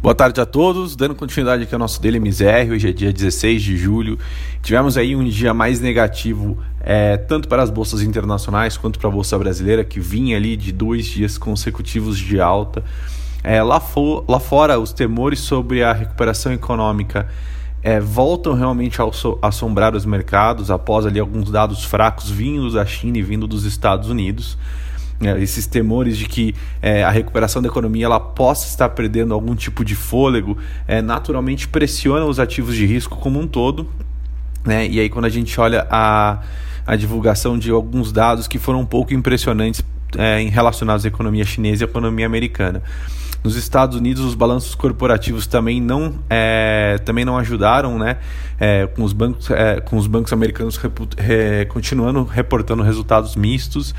Boa tarde a todos, dando continuidade aqui ao nosso Daily MZR, hoje é dia 16 de julho. Tivemos aí um dia mais negativo, é, tanto para as bolsas internacionais quanto para a bolsa brasileira, que vinha ali de dois dias consecutivos de alta. É, lá, lá fora, os temores sobre a recuperação econômica é, voltam realmente a assombrar os mercados após ali alguns dados fracos vindos da China e vindo dos Estados Unidos é, esses temores de que é, a recuperação da economia ela possa estar perdendo algum tipo de fôlego, é, naturalmente pressiona os ativos de risco como um todo. Né? E aí, quando a gente olha a, a divulgação de alguns dados que foram um pouco impressionantes é, em relacionados à economia chinesa e à economia americana. Nos Estados Unidos, os balanços corporativos também não, é, também não ajudaram, né? É, com, os bancos, é, com os bancos americanos continuando reportando resultados mistos.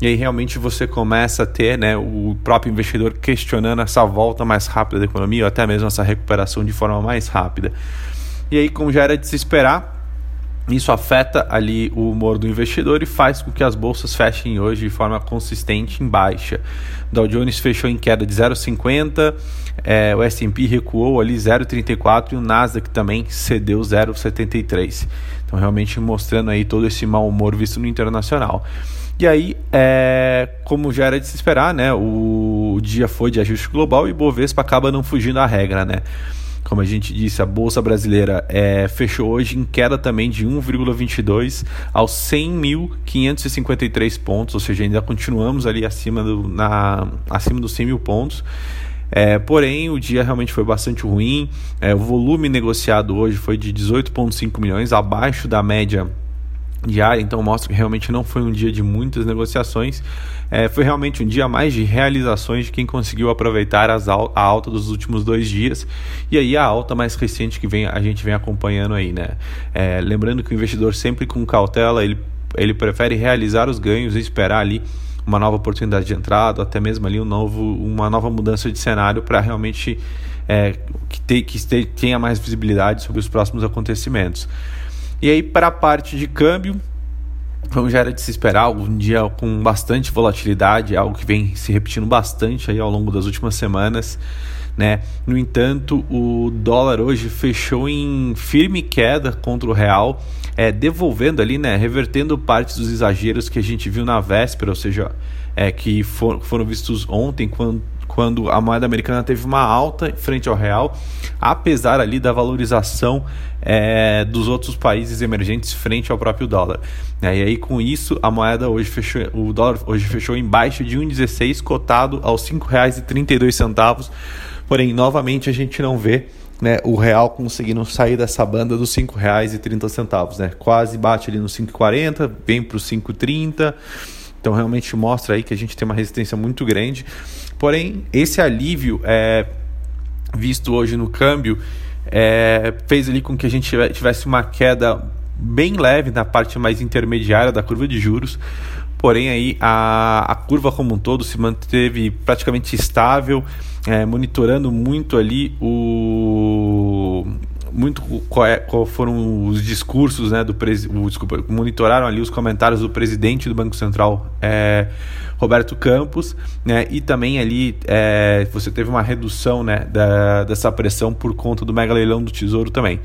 E aí realmente você começa a ter né, o próprio investidor questionando essa volta mais rápida da economia, ou até mesmo essa recuperação de forma mais rápida. E aí, como já era de se esperar, isso afeta ali o humor do investidor e faz com que as bolsas fechem hoje de forma consistente em baixa. O Dow Jones fechou em queda de 0,50, é, o S&P recuou ali 0,34 e o Nasdaq também cedeu 0,73. Então realmente mostrando aí todo esse mau humor visto no internacional. E aí, é, como já era de se esperar, né, o dia foi de ajuste global e Bovespa acaba não fugindo da regra, né? Como a gente disse, a Bolsa Brasileira é, fechou hoje em queda também de 1,22 aos 100.553 pontos, ou seja, ainda continuamos ali acima, do, na, acima dos 100 mil pontos. É, porém, o dia realmente foi bastante ruim. É, o volume negociado hoje foi de 18,5 milhões, abaixo da média diária, então mostra que realmente não foi um dia de muitas negociações, é, foi realmente um dia mais de realizações de quem conseguiu aproveitar as al a alta dos últimos dois dias e aí a alta mais recente que vem, a gente vem acompanhando aí, né? É, lembrando que o investidor sempre com cautela, ele, ele prefere realizar os ganhos e esperar ali uma nova oportunidade de entrada, até mesmo ali um novo, uma nova mudança de cenário para realmente é, que, te, que tenha mais visibilidade sobre os próximos acontecimentos. E aí, para a parte de câmbio, como já era de se esperar, um dia com bastante volatilidade, algo que vem se repetindo bastante aí ao longo das últimas semanas. Né? No entanto, o dólar hoje fechou em firme queda contra o real, é, devolvendo ali, né, revertendo parte dos exageros que a gente viu na véspera, ou seja, é, que for, foram vistos ontem quando quando a moeda americana teve uma alta frente ao real, apesar ali da valorização é, dos outros países emergentes frente ao próprio dólar. É, e aí com isso a moeda hoje fechou, o dólar hoje fechou em baixa de 1,16 cotado aos R$ 5,32. Porém, novamente a gente não vê né, o real conseguindo sair dessa banda dos R$ 5,30, né? Quase bate ali no 5,40, vem para os 5,30. Então realmente mostra aí que a gente tem uma resistência muito grande. Porém, esse alívio é, visto hoje no câmbio é, fez ali com que a gente tivesse uma queda bem leve na parte mais intermediária da curva de juros. Porém, aí a, a curva como um todo se manteve praticamente estável, é, monitorando muito ali o, muito qual, é, qual foram os discursos né, do presidente. Desculpa, monitoraram ali os comentários do presidente do Banco Central, é, Roberto Campos, né, e também ali é, você teve uma redução né, da, dessa pressão por conta do mega leilão do Tesouro também.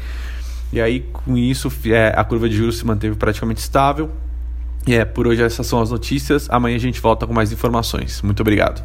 E aí, com isso, é, a curva de juros se manteve praticamente estável. E é, por hoje essas são as notícias. Amanhã a gente volta com mais informações. Muito obrigado.